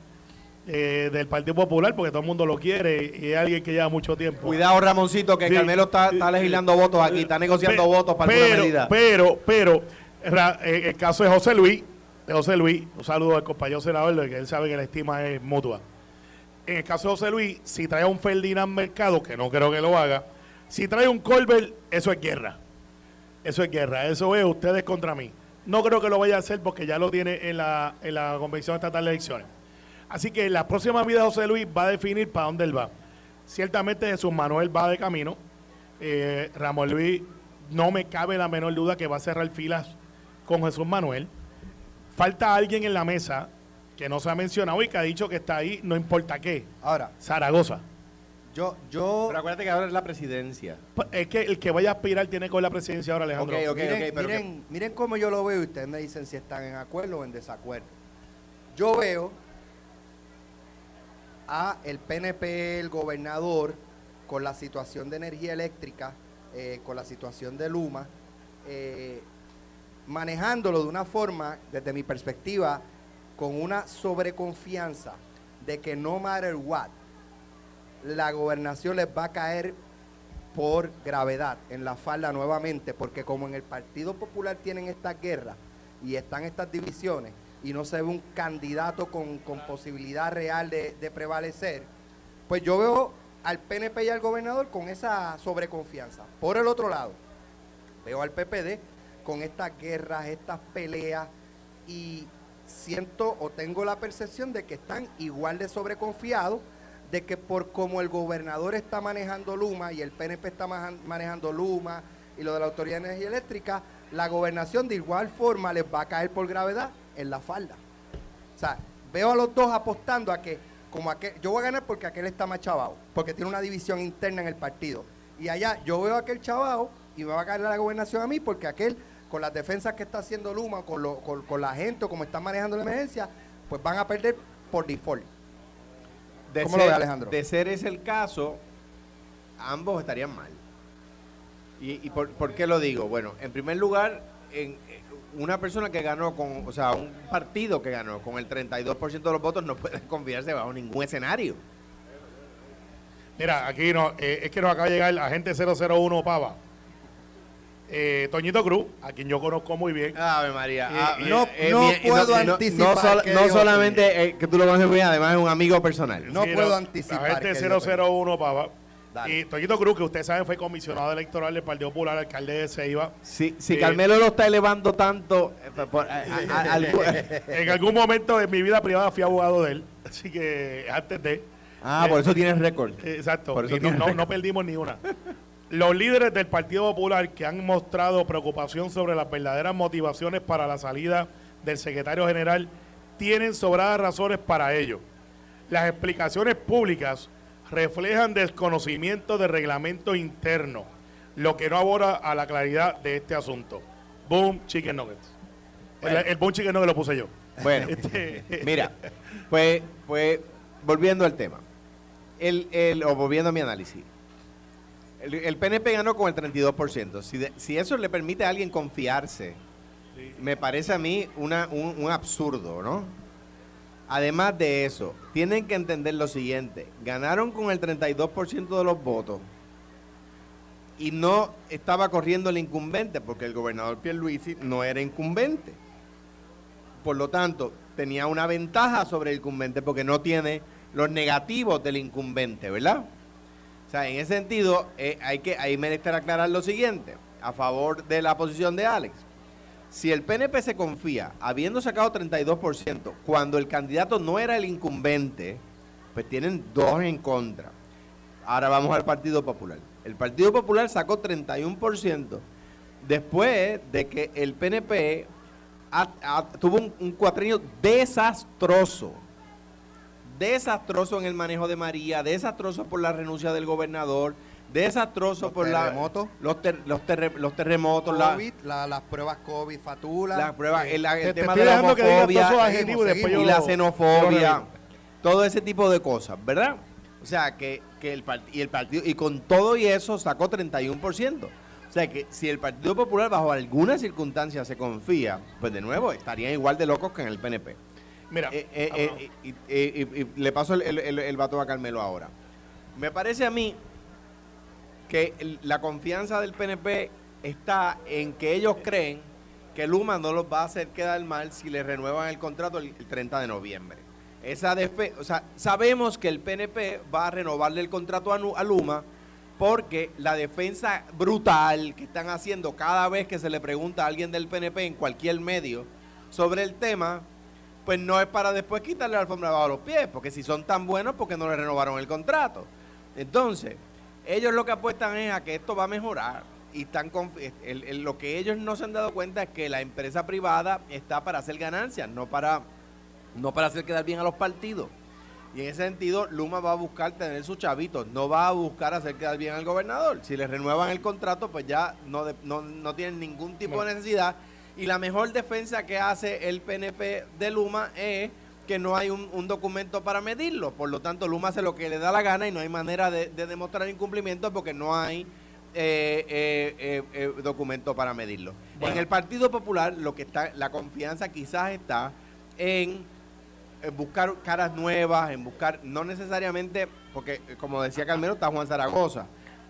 eh, del Partido Popular, porque todo el mundo lo quiere y es alguien que lleva mucho tiempo. Cuidado, Ramoncito, que Sí. Carmelo está, está legislando votos aquí, está negociando votos para pero, alguna medida. Pero, pero, ra- eh, el caso de José Luis, de José Luis, un saludo al compañero senador, que él sabe que la estima es mutua. En el caso de José Luis, si trae a un Ferdinand Mercado, que no creo que lo haga, si trae un Colbert, eso es guerra. Eso es guerra, eso es ustedes contra mí. No creo que lo vaya a hacer porque ya lo tiene en la, en la Convención Estatal de Elecciones. Así que la próxima vida de José Luis va a definir para dónde él va. Ciertamente Jesús Manuel va de camino. Eh, Ramón Luis, no me cabe la menor duda que va a cerrar filas con Jesús Manuel. Falta alguien en la mesa que no se ha mencionado y que ha dicho que está ahí, no importa qué. Ahora, Zaragoza. Yo, yo, Pero acuérdate que ahora es la presidencia. Es que el que vaya a aspirar tiene con la presidencia ahora, Alejandro. Pero miren, miren cómo yo lo veo y ustedes me dicen si están en acuerdo o en desacuerdo. Yo veo a el PNP, el gobernador, con la situación de energía eléctrica, eh, con la situación de Luma, eh, manejándolo de una forma, desde mi perspectiva, con una sobreconfianza de que no matter what, la gobernación les va a caer por gravedad en la falda nuevamente, porque como en el Partido Popular tienen estas guerras y están estas divisiones y no se ve un candidato con, posibilidad real de prevalecer, pues yo veo al PNP y al gobernador con esa sobreconfianza. Por el otro lado, veo al PPD con estas guerras, estas peleas y siento o tengo la percepción de que están igual de sobreconfiados de que por como el gobernador está manejando Luma y el PNP está manejando Luma y lo de la Autoridad de Energía Eléctrica, la gobernación de igual forma les va a caer por gravedad en la falda. O sea, veo a los dos apostando a que, como aquel, yo voy a ganar porque aquel está más chavado, porque tiene una división interna en el partido. Y allá yo veo a aquel chavado y me va a caer la gobernación a mí porque aquel, con las defensas que está haciendo Luma, con, lo- con, con la gente o como están manejando la emergencia, pues van a perder por default. De ¿Cómo ser, lo ve Alejandro? De ser ese el caso, ambos estarían mal. ¿Y, y por, por qué lo digo? Bueno, en primer lugar, en, eh, una persona que ganó con, o sea, un partido que ganó con el 32% de los votos no puede confiarse bajo ningún escenario. Mira, aquí no, eh, es que nos acaba de llegar el agente 001 Pava. Eh, Toñito Cruz, a quien yo conozco muy bien. Ave María. Eh, ah, no- no puedo anticipar No, sol- no solamente eh, que tú lo conoces muy bien, además es un amigo personal. No puedo anticipar La gente qué dijo 001 Pava. Dale. Y Toñito Cruz, que ustedes saben, fue comisionado electoral del Partido Popular, alcalde de Ceiba. Si, si Eh, Carmelo lo está elevando tanto, eh, por- por- a- a- a- algo- En algún momento de mi vida privada fui abogado de él. Así que antes de. ah, por eso tienes récord. Eh, Exacto. Por eso y no, no perdimos ni una. Los líderes del Partido Popular que han mostrado preocupación sobre las verdaderas motivaciones para la salida del secretario general tienen sobradas razones para ello. Las explicaciones públicas reflejan desconocimiento del reglamento interno, lo que no aborda a la claridad de este asunto. Boom, chicken nuggets. El, el boom chicken nugget lo puse yo. Bueno, Este- mira, pues, pues volviendo al tema, el, el, o volviendo a mi análisis, El, el PNP ganó con el 32%. Si, de- si eso le permite a alguien confiarse, me parece a mí una- un, un absurdo, ¿no? Además de eso, tienen que entender lo siguiente. Ganaron con el 32% de los votos y no estaba corriendo el incumbente porque el gobernador Pierluisi no era incumbente. Por lo tanto, tenía una ventaja sobre el incumbente porque no tiene los negativos del incumbente, ¿verdad? Sea, en ese sentido, eh, hay que ahí aclarar lo siguiente, a favor de la posición de Alex. Si el PNP se confía, habiendo sacado 32%, cuando el candidato no era el incumbente, pues tienen dos en contra. Ahora vamos al Partido Popular. El Partido Popular sacó 31% después de que el PNP tuvo un, un desastroso. Desastroso en el manejo de María, desastroso por la renuncia del gobernador, desastroso Los por terremotos. la, los, ter- los, terre- los terremotos, la- COVID, la- las pruebas COVID, fatula. la prueba, el, el Te- te tema de la homofobia y la xenofobia, todo ese tipo de cosas, ¿verdad? O sea, que, que el, y el partido, y con todo y eso sacó 31%. O sea, que si el Partido Popular bajo alguna circunstancia se confía, pues de nuevo estarían igual de locos que en el PNP. Mira, Eh, eh, eh, le paso el, el, el, el bato a Carmelo ahora. Me parece a mí que la confianza del PNP está en que ellos creen que Luma no los va a hacer quedar mal si le renuevan el contrato el, el 30 de noviembre. Esa defe- o sea, sabemos que el PNP va a renovarle el contrato a Luma porque la defensa brutal que están haciendo cada vez que se le pregunta a alguien del PNP en cualquier medio sobre el tema, pues no es para después quitarle la alfombra bajo los pies, porque si son tan buenos, porque no le renovaron el contrato? Entonces, ellos lo que apuestan es a que esto va a mejorar. Y están confi- el- el- lo que ellos no se han dado cuenta es que la empresa privada está para hacer ganancias, no para, no para hacer quedar bien a los partidos. Y en ese sentido, Luma va a buscar tener sus chavitos, no va a buscar hacer quedar bien al gobernador. Si le renuevan el contrato, pues ya no, de- no, no tienen ningún tipo de necesidad. Y la mejor defensa que hace el PNP de Luma es que no hay un, un documento para medirlo. Por lo tanto, Luma hace lo que le da la gana y no hay manera de, de demostrar incumplimiento porque no hay eh, eh, eh, eh, documento para medirlo. En el Partido Popular, lo que está, la confianza quizás está en en buscar caras nuevas, en buscar, no necesariamente, porque como decía Carmelo, está Juan Zaragoza,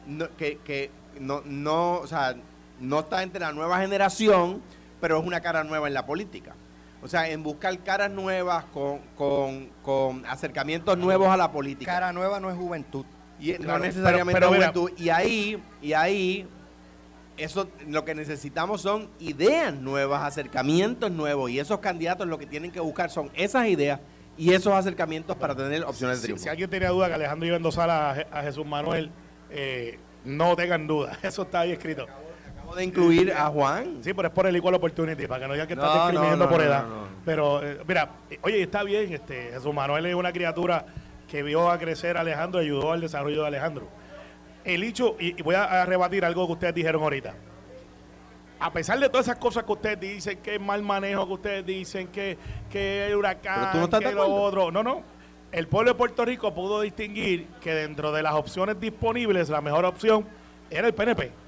no- que, que no, no, o sea, no está entre la nueva generación, pero es una cara nueva en la política. O sea, en buscar caras nuevas con, con, con acercamientos nuevos a la política. Cara nueva no es juventud. Y no Claro, necesariamente pero- pero mira- juventud. Y ahí, y ahí, eso lo que necesitamos son ideas nuevas, acercamientos nuevos. Y esos candidatos lo que tienen que buscar son esas ideas y esos acercamientos para tener opciones de triunfo. si alguien tenía duda que Alejandro iba a endosar a Jesús Manuel, eh, no tengan duda. Eso está ahí escrito. Acabo de incluir a Juan. Sí, pero es por el Equal Opportunity, para que no digan que estás No, discriminando no, no, por edad. Pero, eh, mira, eh, oye, está bien, este Jesús Manuel es una criatura que vio a crecer a Alejandro y ayudó al desarrollo de Alejandro. El hecho, y, y voy a, a rebatir algo que ustedes dijeron ahorita. A pesar de todas esas cosas que ustedes dicen, que mal manejo que ustedes dicen, que, que el huracán, Pero tú no estás de que lo otro. No, no. El pueblo de Puerto Rico pudo distinguir que dentro de las opciones disponibles, la mejor opción era el PNP.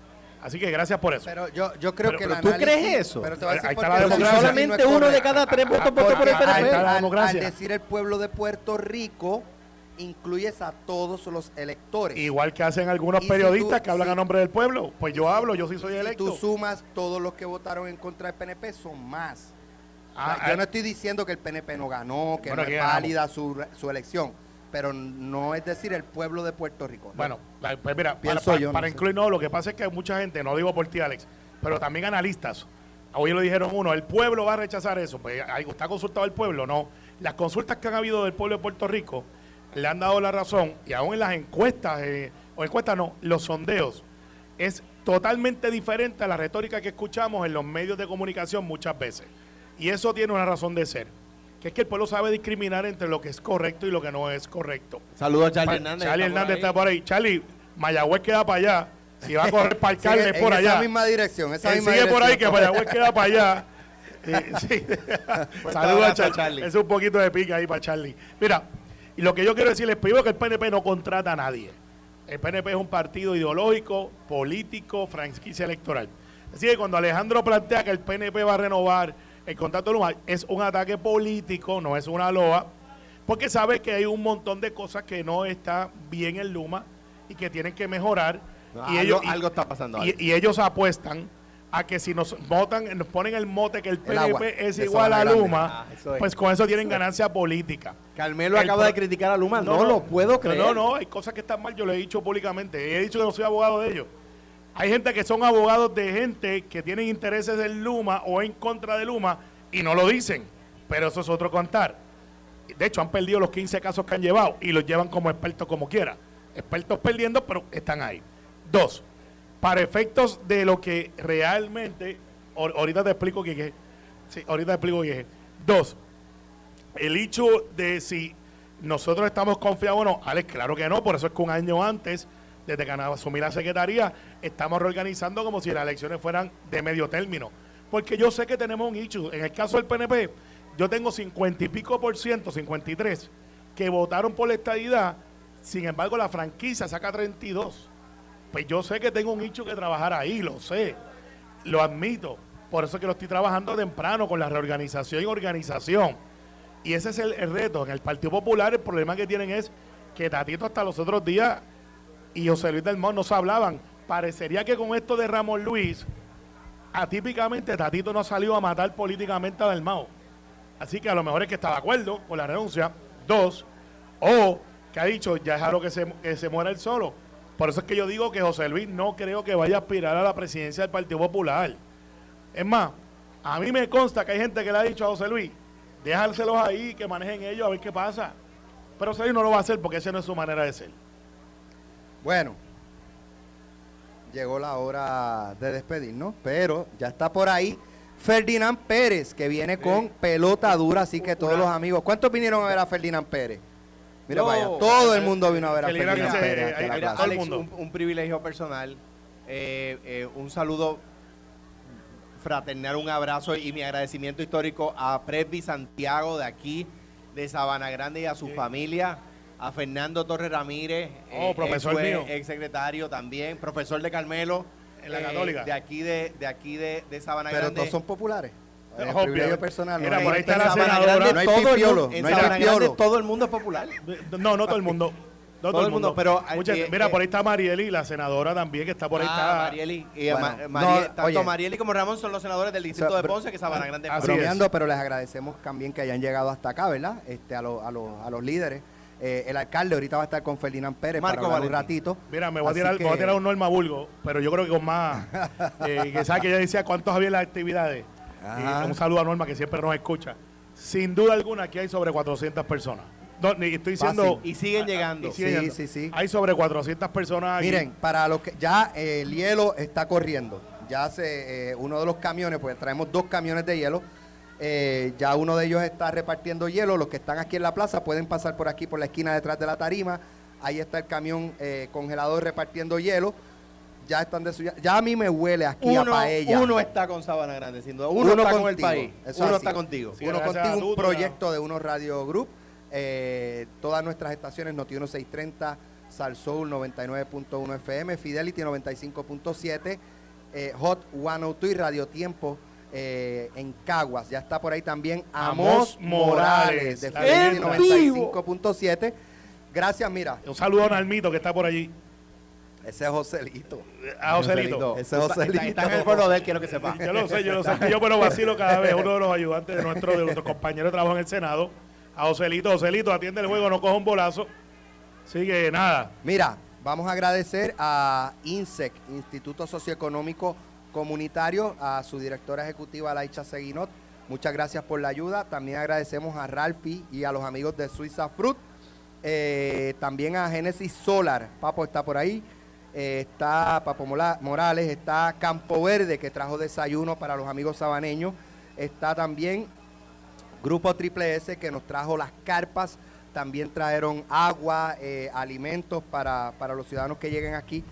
Así que gracias por eso. Pero yo, yo creo Pero- que pero el ¿tú análisis- crees eso? Pero te voy a decir Ahí está la democracia. Solamente no uno de cada tres votos votó por el Ahí al- está la al- democracia. Al decir el pueblo de Puerto Rico, incluyes a todos los electores. Igual que hacen algunos Y si periodistas tú- que hablan si- a nombre del pueblo, pues yo hablo, yo sí soy si electo. tú sumas todos los que votaron en contra del PNP, son más. O sea, Ah, yo ah, no estoy diciendo que el PNP no ganó, que Bueno, no es válida su, su elección, pero no es decir el pueblo de Puerto Rico. ¿no? Bueno, pues mira, para, Pienso para- yo, no para sé. incluir, no, lo que pasa es que hay mucha gente, no digo por ti, Alex, pero también analistas. Hoy lo dijeron uno, el pueblo va a rechazar eso. Pues está consultado el pueblo, no. Las consultas que han habido del pueblo de Puerto Rico le han dado la razón y aún en las encuestas, eh, o encuestas no, los sondeos, es totalmente diferente a la retórica que escuchamos en los medios de comunicación muchas veces. Y eso tiene una razón de ser, que es que el pueblo sabe discriminar entre lo que es correcto y lo que no es correcto. Saludos a Charlie Pa- Hernández. Charlie Hernández está por ahí. Charlie, Mayagüez queda para allá. Si va a correr para Carles en por esa allá. misma dirección, esa Él misma sigue por ahí que. Mayagüez queda para allá. Eh, sí. Saludos a Charlie. Charlie. Es un poquito de pica ahí para Charlie. Mira, y lo que yo quiero decirles primero que el PNP no contrata a nadie. El PNP es un partido ideológico, político, franquicia electoral. Así que cuando Alejandro plantea que el PNP va a renovar el contrato de Luma, es un ataque político, no es una loa, porque sabe que hay un montón de cosas que no está bien en Luma y que tienen que mejorar. No, y algo- ellos, y- algo está pasando, Y, y ellos apuestan a que si nos votan, nos ponen el mote que el El agua es igual a. Luma, Ah, es. pues con eso tienen ganancia política. Carmelo El acaba de criticar a Luma. No, lo puedo creer. No, no, hay cosas que están mal, yo lo he dicho públicamente. He dicho que no soy abogado de ellos. Hay gente que son abogados de gente que tienen intereses en Luma o en contra de Luma y no lo dicen. Pero eso es otro contar. De hecho, han perdido los 15 casos que han llevado y los llevan como expertos como quiera. Expertos perdiendo, pero están ahí. Dos, para efectos de lo que realmente, ahor- ahorita te explico qué es. Sí, ahorita te explico qué es. Dos, el hecho de si nosotros estamos confiados o no, Alex, claro que no, por eso es que un año antes, desde que asumí la secretaría, estamos reorganizando como si las elecciones fueran de medio término. Porque yo sé que tenemos un issue. En el caso del PNP, yo tengo 50 y pico por ciento, 53, que votaron por la estadidad, sin embargo la franquicia saca 32. Pues yo sé que tengo un hecho que trabajar ahí, lo sé, lo admito. Por eso es que lo estoy trabajando temprano con la reorganización y organización. Y ese es el, el reto. En el Partido Popular el problema que tienen es que Tatito hasta los otros días y José Luis del Mon no se hablaban. Parecería que con esto de Ramón Luis, atípicamente Tatito no salió a matar políticamente a Dalmao. Así que a lo mejor es que está de acuerdo con la renuncia. Dos, o que ha dicho, ya es algo que se, que se muera él solo. Por eso es que yo digo que José Luis no creo que vaya a aspirar a la presidencia del Partido Popular. Es más, a mí me consta que hay gente que le ha dicho a José Luis, dejárselos ahí, que manejen ellos, a ver qué pasa. Pero José Luis no lo va a hacer porque esa no es su manera de ser. Bueno, llegó la hora de despedirnos, pero ya está por ahí Ferdinand Pérez, que viene con pelota dura, así que todos los amigos. ¿Cuántos vinieron a ver a Ferdinand Pérez? Mira, vaya, todo el mundo vino a ver a Ferdinand Pérez. a Alex, mundo. un privilegio personal. eh, eh, un saludo fraternal, un abrazo y mi agradecimiento histórico a Presby Santiago de aquí, de Sabana Grande y a su familia. A Fernando Torres Ramírez, Oh, profesor ex, mío. ex secretario también, profesor de Carmelo. En la eh, Católica. De aquí de, de aquí de, de Sabana Pero Grande. todos son populares. Es Es obvio. privilegio personal. Mira, no por ahí está En la Sabana senadora. Grande No hay todo el pipiolo, mundo- en no hay Sabana Grande todo el mundo es popular. No, no todo el mundo. No todo, el mundo, pero, Mucha- eh, mira, eh, por ahí está Marieli, la senadora también, que está por ahí. Ah, está, Marieli. y, eh, Bueno, Ma- no, Marieli- tanto oye. Marieli como Ramón son los senadores del distrito de Ponce, que Sabana Grande bromeando, pero les agradecemos también que hayan llegado hasta acá, ¿verdad? Este, a, los- a, los- a los líderes. Eh, el alcalde ahorita va a estar con Ferdinand Pérez Marco para un ratito. Mira, me voy a tirar, me voy a que- tirar un Norma Bulgo, pero yo creo que con más. eh, que sabe que ella decía cuántos había en las actividades. Y un saludo a Norma que siempre nos escucha. Sin duda alguna, aquí hay sobre 400 personas. No, estoy diciendo. Y siguen llegando. y siguen Sí, llegando. sí, sí. Hay sobre 400 personas aquí. Miren, para los que ya eh, el hielo está corriendo. Ya se, eh, uno de los camiones, pues traemos dos camiones de hielo. Eh, ya uno de ellos está repartiendo hielo. Los que están aquí en la plaza pueden pasar por aquí, por la esquina detrás de la tarima. Ahí está el camión eh, congelador repartiendo hielo. Ya están de su, ya a mí me huele aquí a paella. uno está con Sabana Grande, sin duda. Uno, está con el país. Eso uno así. está contigo. Sí, uno contigo, un proyecto de Uno Radio Group. eh, todas nuestras estaciones, Noti 1630, Sal Soul 99.1 FM, Fidelity 95.7, eh, Hot 102 y Radio Tiempo eh, en Caguas. Ya está por ahí también Amos Amos Morales, Morales de leyenda. 95.7. Gracias, mira, Un saludo a Nalmito que está por allí. ese es Joselito. A Joselito. Ese Está, Joselito. está en el pueblo de él, quiero que sepa. Yo lo sé, yo lo sé. Yo pero vacilo cada vez uno de los ayudantes de nuestro, de nuestros compañeros de trabajo en el Senado. A Joselito, Joselito, atiende el juego, no coja un bolazo. Así que nada. Mira, vamos a agradecer a INSEC, Instituto Socioeconómico Comunitario, a su directora ejecutiva, Laicha Seguinot. Muchas gracias por la ayuda. También agradecemos a Ralphie y a los amigos de Suiza Fruit. Eh, también a Genesis Solar. Papo está por ahí. Eh, está Papo Morales. Está Campo Verde, que trajo desayuno para los amigos sabaneños. Está también Grupo Triple S que nos trajo las carpas, también trajeron agua, eh, alimentos para, para los ciudadanos que lleguen aquí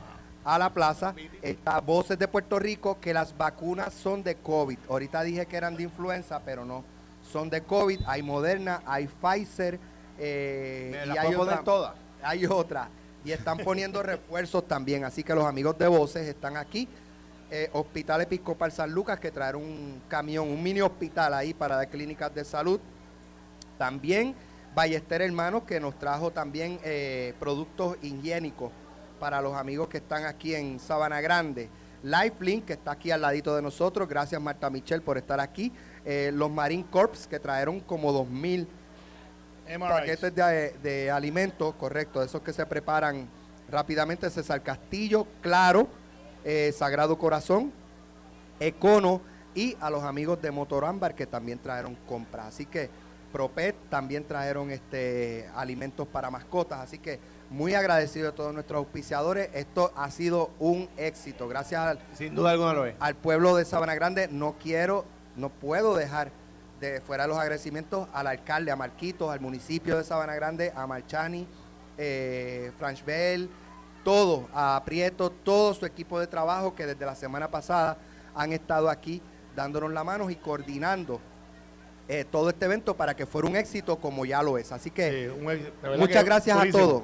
a la plaza. Está Voces de Puerto Rico que las vacunas son de COVID. Ahorita dije que eran de influenza, pero no. Son de COVID. Hay Moderna, hay Pfizer. eh, y hay otra, todas. hay otra Y están poniendo refuerzos también. Así que los amigos de Voces están aquí. Eh, hospital Episcopal San Lucas, que trajeron un camión, un mini hospital ahí para dar clínicas de salud. También Ballester Hermanos, que nos trajo también eh, productos higiénicos para los amigos que están aquí en Sabana Grande. Lifelink, que está aquí al ladito de nosotros. Gracias, Marta Michel, por estar aquí. Eh, los Marine Corps, que trajeron como 2.000 paquetes de, de alimentos, correcto, esos que se preparan rápidamente. César Castillo, Claro, eh, Sagrado Corazón, Econo y a los amigos de Motorámbar que también trajeron compras. Así que Propet también trajeron este alimentos para mascotas. Así que muy agradecido a todos nuestros auspiciadores. Esto ha sido un éxito. Gracias al, Sin duda alguna lo es. al pueblo de Sabana Grande. No quiero, no puedo dejar de fuera los agradecimientos al alcalde, a Marquitos, al municipio de Sabana Grande, a Marchani, eh, Franch Bell, todo, a Prieto, todo su equipo de trabajo que desde la semana pasada han estado aquí dándonos la mano y coordinando eh, todo este evento para que fuera un éxito como ya lo es. Así que Sí, un muchas que gracias a todos.